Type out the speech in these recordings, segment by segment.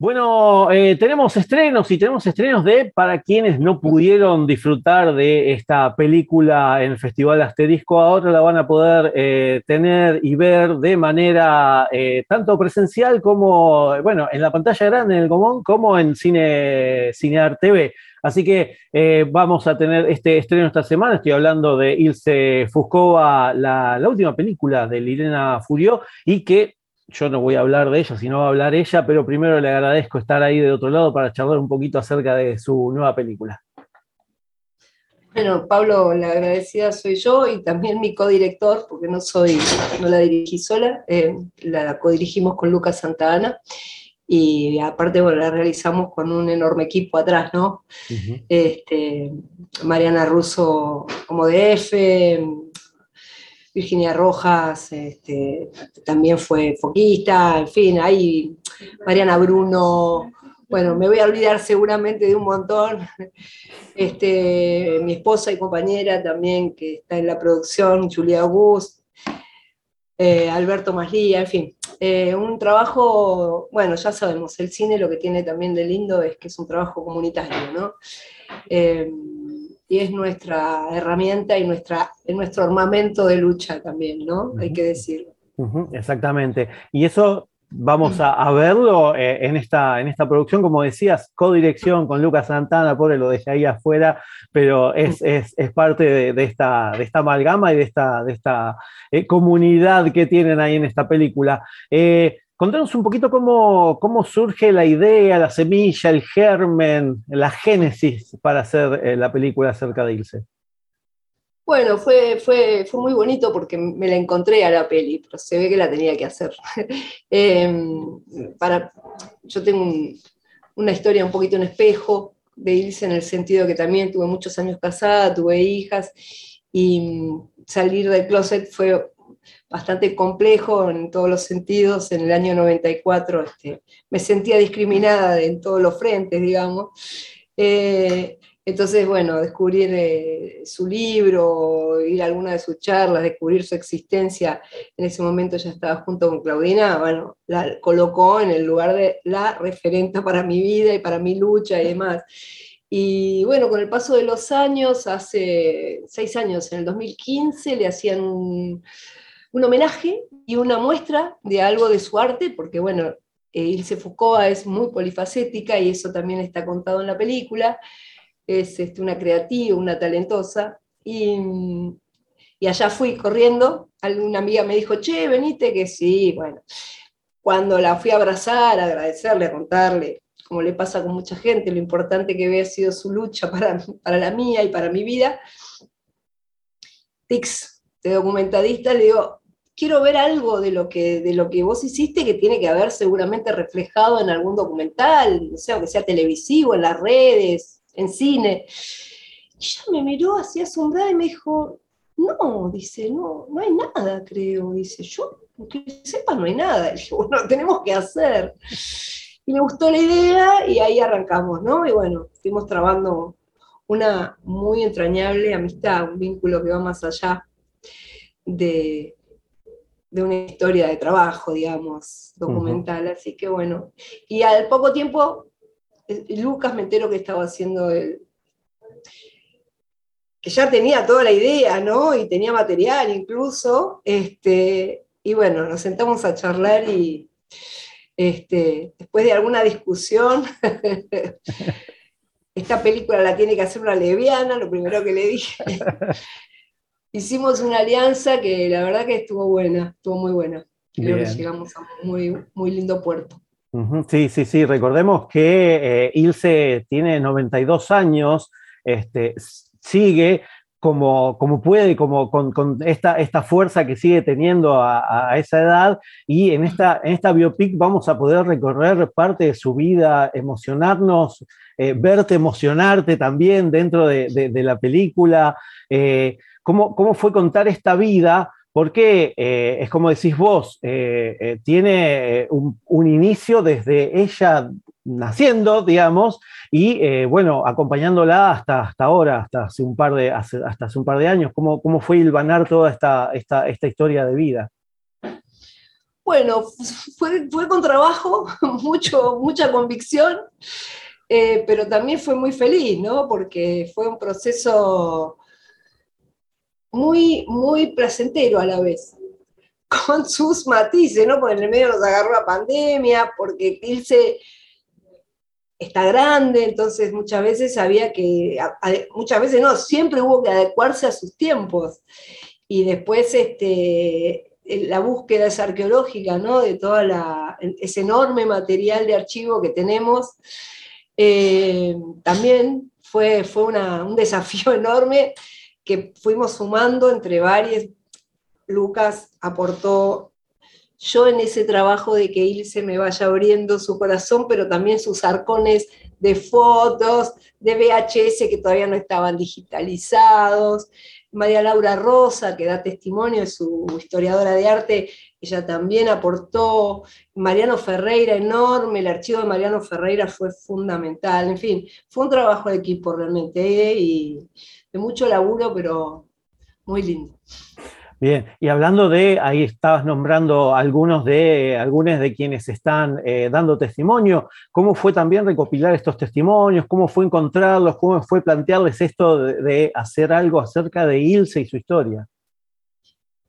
Bueno, eh, tenemos estrenos y tenemos estrenos de para quienes no pudieron disfrutar de esta película en el Festival Asterisco, ahora la van a poder eh, tener y ver de manera eh, tanto presencial como, bueno, en la pantalla grande, en el Gomón, como en Cine, Cinear TV. Así que vamos a tener este estreno esta semana. Estoy hablando de Ilse Fuscova, la, la última película de Lirena Furió, y que yo no voy a hablar de ella, sino va a hablar ella, pero primero le agradezco estar ahí de otro lado para charlar un poquito acerca de su nueva película. Bueno, Pablo, la agradecida soy yo y también mi codirector, porque no soy, no la dirigí sola, eh, la codirigimos con Lucas Santana y aparte bueno, la realizamos con un enorme equipo atrás, ¿no? este, Mariana Russo como DF, Virginia Rojas este, también fue foquista, en fin, hay Mariana Bruno, bueno, me voy a olvidar seguramente de un montón. Este, mi esposa y compañera también que está en la producción, Julia August, eh, Alberto Maslía, en fin. Eh, un trabajo, bueno, ya sabemos, el cine lo que tiene también de lindo es que es un trabajo comunitario, ¿no? Eh, y es nuestra herramienta y nuestra, nuestro armamento de lucha también, ¿no? Hay que decirlo. exactamente. Y eso vamos a, verlo eh, en, esta, en esta producción, como decías, codirección con Lucas Santana, pobre lo dejé ahí afuera, pero es, es, es parte de, esta, de esta amalgama y de esta, de esta eh, comunidad que tienen ahí en esta película. Eh, Contanos un poquito cómo, cómo, surge la idea, la semilla, el germen, la génesis para hacer eh, la película acerca de Ilse. Bueno, fue, fue, fue muy bonito porque me la encontré a la peli, pero se ve que la tenía que hacer. Em, para, yo tengo una historia un poquito en espejo de Ilse en el sentido que también tuve muchos años casada, tuve hijas y salir del closet fue bastante complejo en todos los sentidos. En el año 94 este, me sentía discriminada en todos los frentes, digamos. Eh, entonces, bueno, descubrir eh, su libro, ir a alguna de sus charlas, descubrir su existencia, en ese momento ya estaba junto con Claudina, bueno, la colocó en el lugar de la referente para mi vida y para mi lucha y demás. Y bueno, con el paso de los años, hace seis años, en el 2015, le hacían un, un homenaje y una muestra de algo de su arte, porque bueno, eh, Ilse Foucault es muy polifacética y eso también está contado en la película, es este, una creativa, una talentosa, y, allá fui corriendo, alguna amiga me dijo, che, venite, que sí, bueno, cuando la fui a abrazar, a agradecerle, a contarle, como le pasa con mucha gente, lo importante que había sido su lucha para, para la mía y para mi vida, Tix, de documentadista, le digo, quiero ver algo de lo, que, de lo que vos hiciste que tiene que haber seguramente reflejado en algún documental, no sé, que sea televisivo, en las redes, en cine. Y ella me miró así asombrada y me dijo, no, dice, no, no hay nada, creo. Dice, yo, que sepa, no hay nada. Y dije, bueno, tenemos que hacer. Y me gustó la idea y ahí arrancamos, ¿no? Y bueno, fuimos trabando una muy entrañable amistad, un vínculo que va más allá de, de una historia de trabajo, digamos, documental. Así que bueno. Y al poco tiempo, Lucas me entero que estaba haciendo el. que ya tenía toda la idea, ¿no? Y tenía material incluso. Este, y bueno, nos sentamos a charlar y este, después de alguna discusión. esta película la tiene que hacer una leviana, lo primero que le dije hicimos una alianza que la verdad que estuvo buena, estuvo muy buena. Creo que llegamos a un muy, muy lindo puerto. Sí, sí, sí. Recordemos que eh, Ilse tiene 92 años, este, sigue, como, como puede, como con, esta, esta, fuerza que sigue teniendo a, esa edad. Y en esta, en esta biopic vamos a poder recorrer parte de su vida, emocionarnos, eh, verte emocionarte también dentro de, la película. Eh, ¿cómo, ¿Cómo fue contar esta vida? porque eh, es como decís vos, tiene un, inicio desde ella naciendo, digamos, y bueno, acompañándola hasta, hasta ahora, hasta hace un par de, hasta hace un par de años. ¿Cómo, cómo fue hilvanar toda esta, esta, esta historia de vida? Bueno, fue, fue con trabajo, mucho, mucha convicción, eh, pero también fue muy feliz, ¿no? Porque fue un proceso muy, muy placentero a la vez con sus matices, ¿no? Porque en el medio nos agarró la pandemia, porque Ilse está grande, entonces muchas veces había que, muchas veces no, siempre hubo que adecuarse a sus tiempos. Y después este, la búsqueda es arqueológica, ¿no? De todo ese enorme material de archivo que tenemos, eh, también fue, fue un desafío enorme que fuimos sumando entre varios. Lucas aportó yo en ese trabajo de que Ilse me vaya abriendo su corazón, pero también sus arcones de fotos, de VHS que todavía no estaban digitalizados. María Laura Rosa, que da testimonio, es su historiadora de arte, ella también aportó. Mariano Ferreira, enorme, el archivo de Mariano Ferreira fue fundamental. En fin, fue un trabajo de equipo realmente ¿eh? y de mucho laburo, pero muy lindo. Bien, y hablando de, ahí estabas nombrando algunos de, algunos de quienes están eh, dando testimonio, ¿cómo fue también recopilar estos testimonios? ¿Cómo fue encontrarlos? ¿Cómo fue plantearles esto de, hacer algo acerca de Ilse y su historia?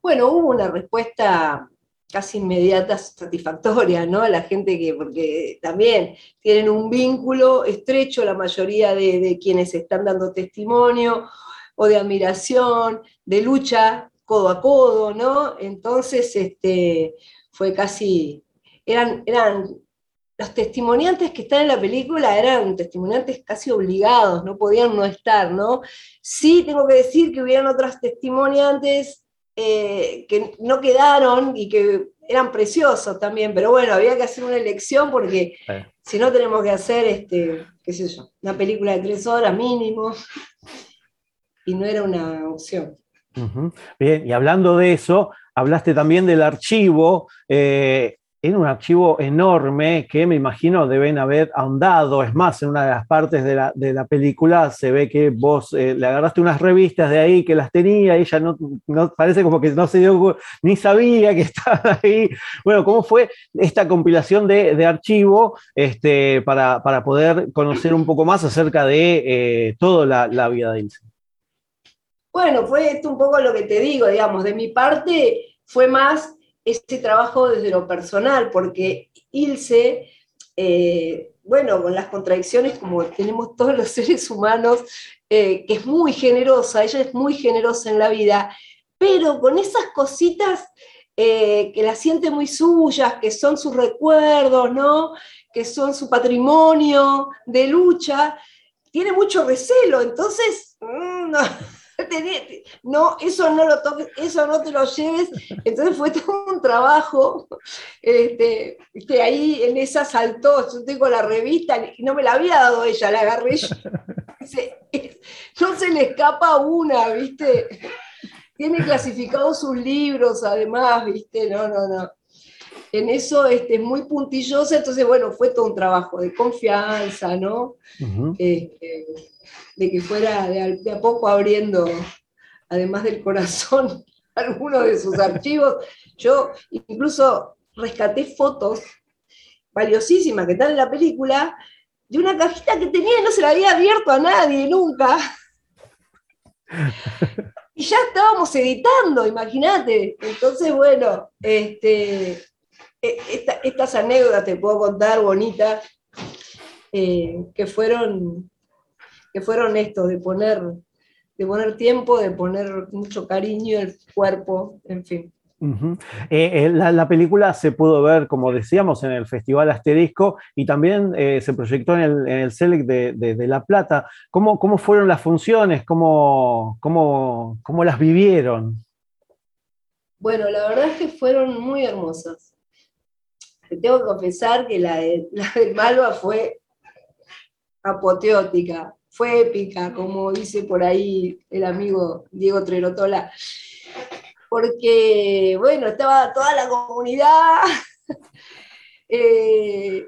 Bueno, hubo una respuesta casi inmediata satisfactoria, ¿no? La gente que, porque también tienen un vínculo estrecho, la mayoría de, de quienes están dando testimonio, o de admiración, de lucha codo a codo, ¿no? Entonces, este, fue casi, eran, eran, los testimoniantes que están en la película eran testimoniantes casi obligados, no podían no estar, ¿no? Sí tengo que decir que hubieran otras testimoniantes eh, que no quedaron y que eran preciosos también, pero bueno, había que hacer una elección porque si no tenemos que hacer, este, qué sé yo, una película de tres horas mínimo y no era una opción. Bien, y hablando de eso, hablaste también del archivo. Eh, en un archivo enorme que me imagino deben haber ahondado. Es más, en una de las partes de la, película se ve que vos eh, le agarraste unas revistas de ahí que las tenía ella no, parece como que no se dio ni sabía que estaba ahí. Bueno, ¿cómo fue esta compilación de, archivo este, para, poder conocer un poco más acerca de eh, toda la, la vida de Ilse? Bueno, fue esto un poco lo que te digo, digamos, de mi parte fue más este trabajo desde lo personal, porque Ilse, eh, bueno, con las contradicciones como tenemos todos los seres humanos, eh, que es muy generosa, ella es muy generosa en la vida, pero con esas cositas eh, que la siente muy suyas, que son sus recuerdos, ¿no? que son su patrimonio de lucha, tiene mucho recelo, entonces... Mm, no, eso no lo toques, eso no te lo lleves. Entonces fue todo un trabajo. Este, ahí en esa saltó, yo tengo la revista, y no me la había dado ella, la agarré yo. No se le escapa una, ¿viste? Tiene clasificados sus libros, además, ¿viste? No, no, no. En eso este, es muy puntillosa, entonces, bueno, fue todo un trabajo de confianza, ¿no? de que fuera de a, poco abriendo, además del corazón, algunos de sus archivos. Yo incluso rescaté fotos valiosísimas que están en la película de una cajita que tenía y no se la había abierto a nadie nunca. Y ya estábamos editando, imagínate. Entonces, bueno, este, e, estas anécdotas te puedo contar bonitas, eh, que fueron que fueron estos, de poner, de poner tiempo, de poner mucho cariño, el cuerpo, en fin. Eh, eh, la, película se pudo ver, como decíamos, en el Festival Asterisco y también eh, se proyectó en el, en Select de, La Plata. ¿Cómo, ¿Cómo, fueron las funciones? ¿Cómo, cómo, cómo las vivieron? Bueno, la verdad es que fueron muy hermosas. Tengo que confesar que la la de Malva fue apoteótica, fue épica, como dice por ahí el amigo Diego Trerotola. Porque, bueno, estaba toda la comunidad, eh,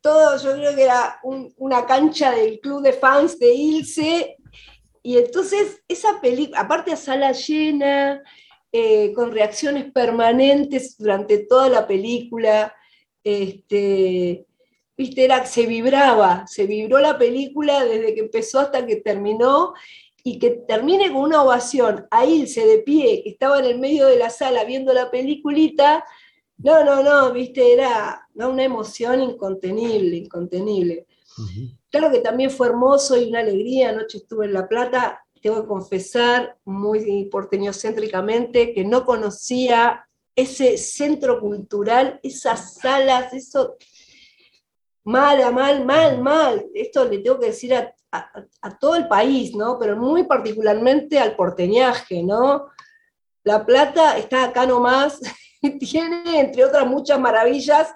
todo, yo creo que era una cancha del club de fans de Ilse, y entonces esa película, aparte a sala llena, eh, con reacciones permanentes durante toda la película, este, viste, era, se vibraba, se vibró la película desde que empezó hasta que terminó, y que termine con una ovación a Ilse de pie, que estaba en el medio de la sala viendo la peliculita, no, no, no, viste, era una emoción incontenible, incontenible. Claro que también fue hermoso y una alegría, anoche estuve en La Plata, tengo que confesar muy porteñocéntricamente que no conocía ese centro cultural, esas salas, eso mal, mal, mal, mal. Esto le tengo que decir a a, todo el país, ¿no? Pero muy particularmente al porteñaje, ¿no? La Plata está acá nomás, tiene, entre otras muchas maravillas,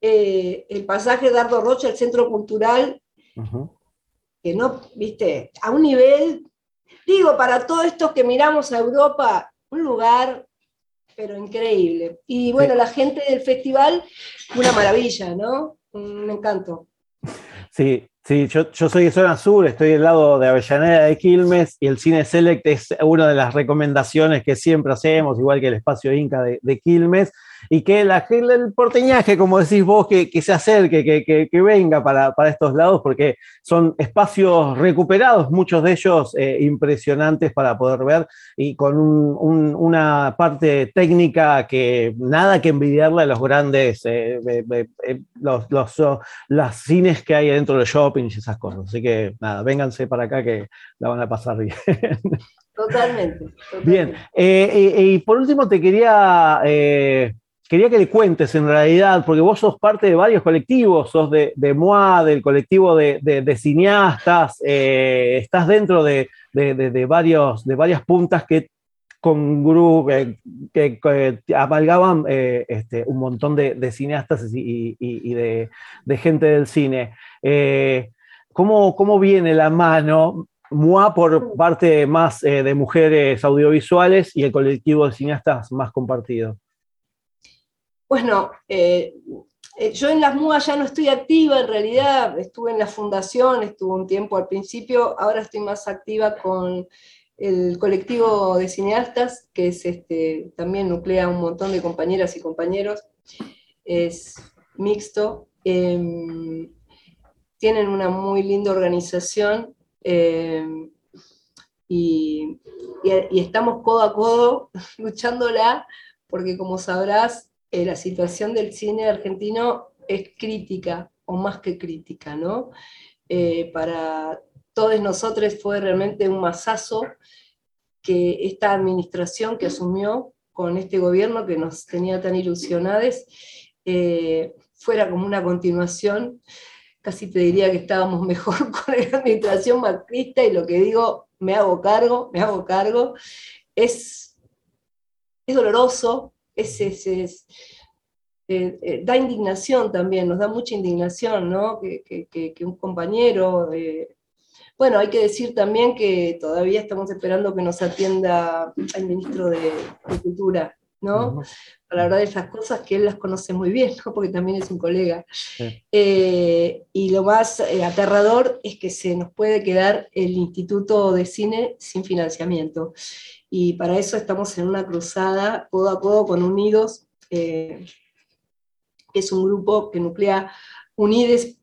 eh, el pasaje de Ardo Rocha, el Centro Cultural, que no, viste, a un nivel, digo, para todos estos que miramos a Europa, un lugar, pero increíble. Y bueno, la gente del festival, una maravilla, ¿no? Un encanto. Sí, Sí, yo, soy de zona sur, estoy del lado de Avellaneda de Quilmes y el Cine Select es una de las recomendaciones que siempre hacemos, igual que el espacio Inca de Quilmes y que la, el porteñaje, como decís vos, que, se acerque, que, venga para, estos lados, porque son espacios recuperados, muchos de ellos eh, impresionantes para poder ver y con una parte técnica que nada que envidiarle a los grandes, eh, eh, los, los, cines que hay dentro de shoppings y esas cosas. Así que nada, vénganse para acá que la van a pasar bien. Totalmente. Bien, y por último te quería quería que le cuentes en realidad, porque vos sos parte de varios colectivos, sos de, de MOA, del colectivo de, cineastas, eh, estás dentro de, varios, de varias puntas que con eh, que, que, amalgaban eh, este, un montón de, cineastas y, de, gente del cine. ¿cómo, ¿Cómo viene la mano MOA por parte más de mujeres audiovisuales y el colectivo de cineastas más compartido? Bueno, eh, eh, yo en las MUA ya no estoy activa, en realidad estuve en la fundación, estuve un tiempo al principio, ahora estoy más activa con el colectivo de cineastas, que es este, también nuclea un montón de compañeras y compañeros, es mixto, em, tienen una muy linda organización em, y, y estamos codo a codo luchándola, porque como sabrás, eh, la situación del cine argentino es crítica, o más que crítica, ¿no? Eh, para todos nosotros fue realmente un masazo que esta administración que asumió con este gobierno que nos tenía tan ilusionados eh, fuera como una continuación. Casi te diría que estábamos mejor con la administración macrista y lo que digo, me hago cargo, me hago cargo. Es, es doloroso, es, es, eh, eh, da indignación también, nos da mucha indignación, ¿no? Que, un compañero... Eh, bueno, hay que decir también que todavía estamos esperando que nos atienda el ministro de, Cultura, ¿no? Para hablar de esas cosas que él las conoce muy bien, ¿no? Porque también es un colega. y lo más aterrador es que se nos puede quedar el Instituto de Cine sin financiamiento y para eso estamos en una cruzada codo a codo con Unidos, eh, que es un grupo que nuclea Unides,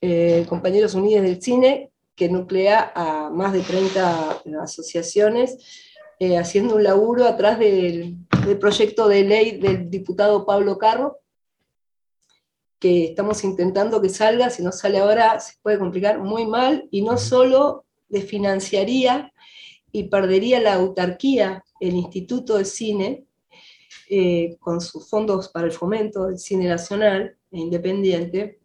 eh, compañeros Unides del cine, que nuclea a más de 30 asociaciones, eh, haciendo un laburo atrás del, proyecto de ley del diputado Pablo Carro, que estamos intentando que salga, si no sale ahora se puede complicar muy mal, y no solo desfinanciaría y perdería la autarquía el Instituto de Cine, eh, con sus fondos para el fomento del cine nacional e independiente,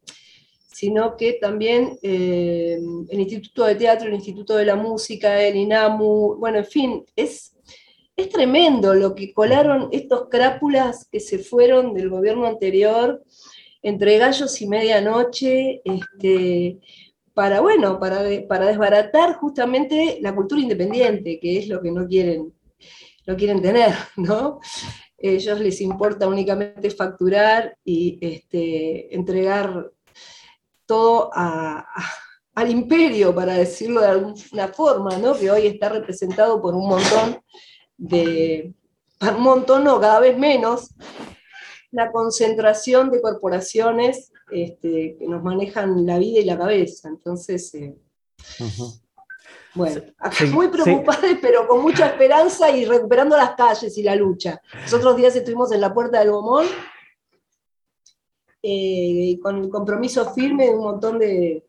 sino que también eh, el Instituto de Teatro, el Instituto de la Música, el INAMU, bueno, en fin, es, es tremendo lo que colaron estos crápulas que se fueron del gobierno anterior entre gallos y medianoche, este, para, bueno, para, para desbaratar justamente la cultura independiente, que es lo que no quieren, no quieren tener, ¿no? ellos les importa únicamente facturar y este, entregar todo al imperio, para decirlo de alguna forma, ¿no? que hoy está representado por un montón de, un montón o cada vez menos, la concentración de corporaciones este, que nos manejan la vida y la cabeza. Entonces, eh, bueno, muy preocupada, pero con mucha esperanza y recuperando las calles y la lucha. Los otros días estuvimos en la puerta del Gomón, eh, con el compromiso firme de un montón de,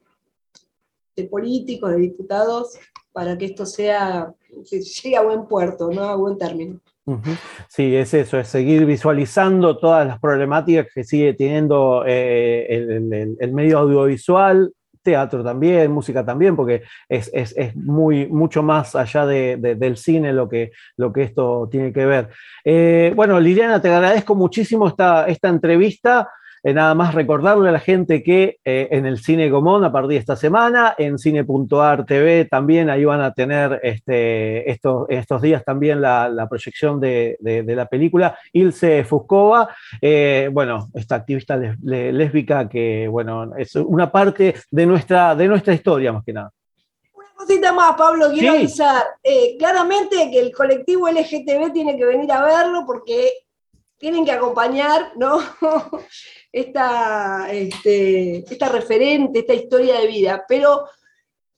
de, políticos, de diputados, para que esto sea, llegue a buen puerto, ¿no? a buen término. Sí, es eso, es seguir visualizando todas las problemáticas que sigue teniendo eh, el, medio audiovisual, teatro también, música también, porque es, muy, mucho más allá del cine lo que, lo que esto tiene que ver. Eh, bueno, Liliana, te agradezco muchísimo esta, esta entrevista. Eh, nada más recordarle a la gente que eh, en el Cine Gomón, a partir de esta semana, en Cine.ar TV también, ahí van a tener este, estos, estos días también la, proyección de, la película Ilse Fuscova, eh, bueno, esta activista lésbica que, bueno, es una parte de nuestra, de nuestra historia más que nada. Una cosita más, Pablo, quiero avisar. claramente que el colectivo LGTB tiene que venir a verlo porque tienen que acompañar ¿no? esta, este, esta referente, esta historia de vida, pero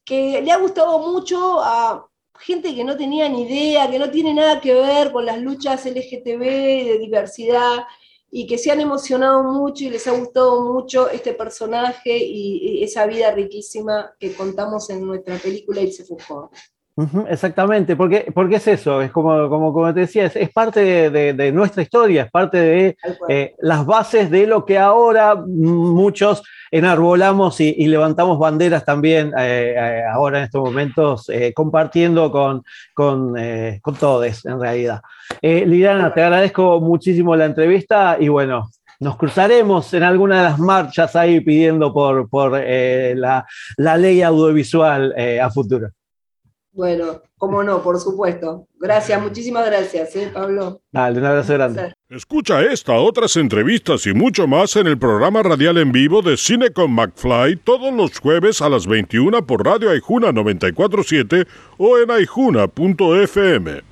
que le ha gustado mucho a gente que no tenía ni idea, que no tiene nada que ver con las luchas LGTB de diversidad y que se han emocionado mucho y les ha gustado mucho este personaje y esa vida riquísima que contamos en nuestra película exactamente, porque, porque es eso, es como, como, como te decía, es, parte de, nuestra historia, es parte de eh, las bases de lo que ahora muchos enarbolamos y, levantamos banderas también eh, eh, ahora en estos momentos, compartiendo con, con, con todos en realidad. Liliana, te agradezco muchísimo la entrevista y bueno, nos cruzaremos en alguna de las marchas ahí pidiendo por, por la, la, ley audiovisual a futuro. Bueno, cómo no, por supuesto. Gracias, muchísimas gracias, ¿eh, Pablo. Dale, un abrazo grande. Escucha esta, otras entrevistas y mucho más en el programa radial en vivo de Cine con McFly todos los jueves a las 21 por Radio Aijuna 947 o en aijuna.fm.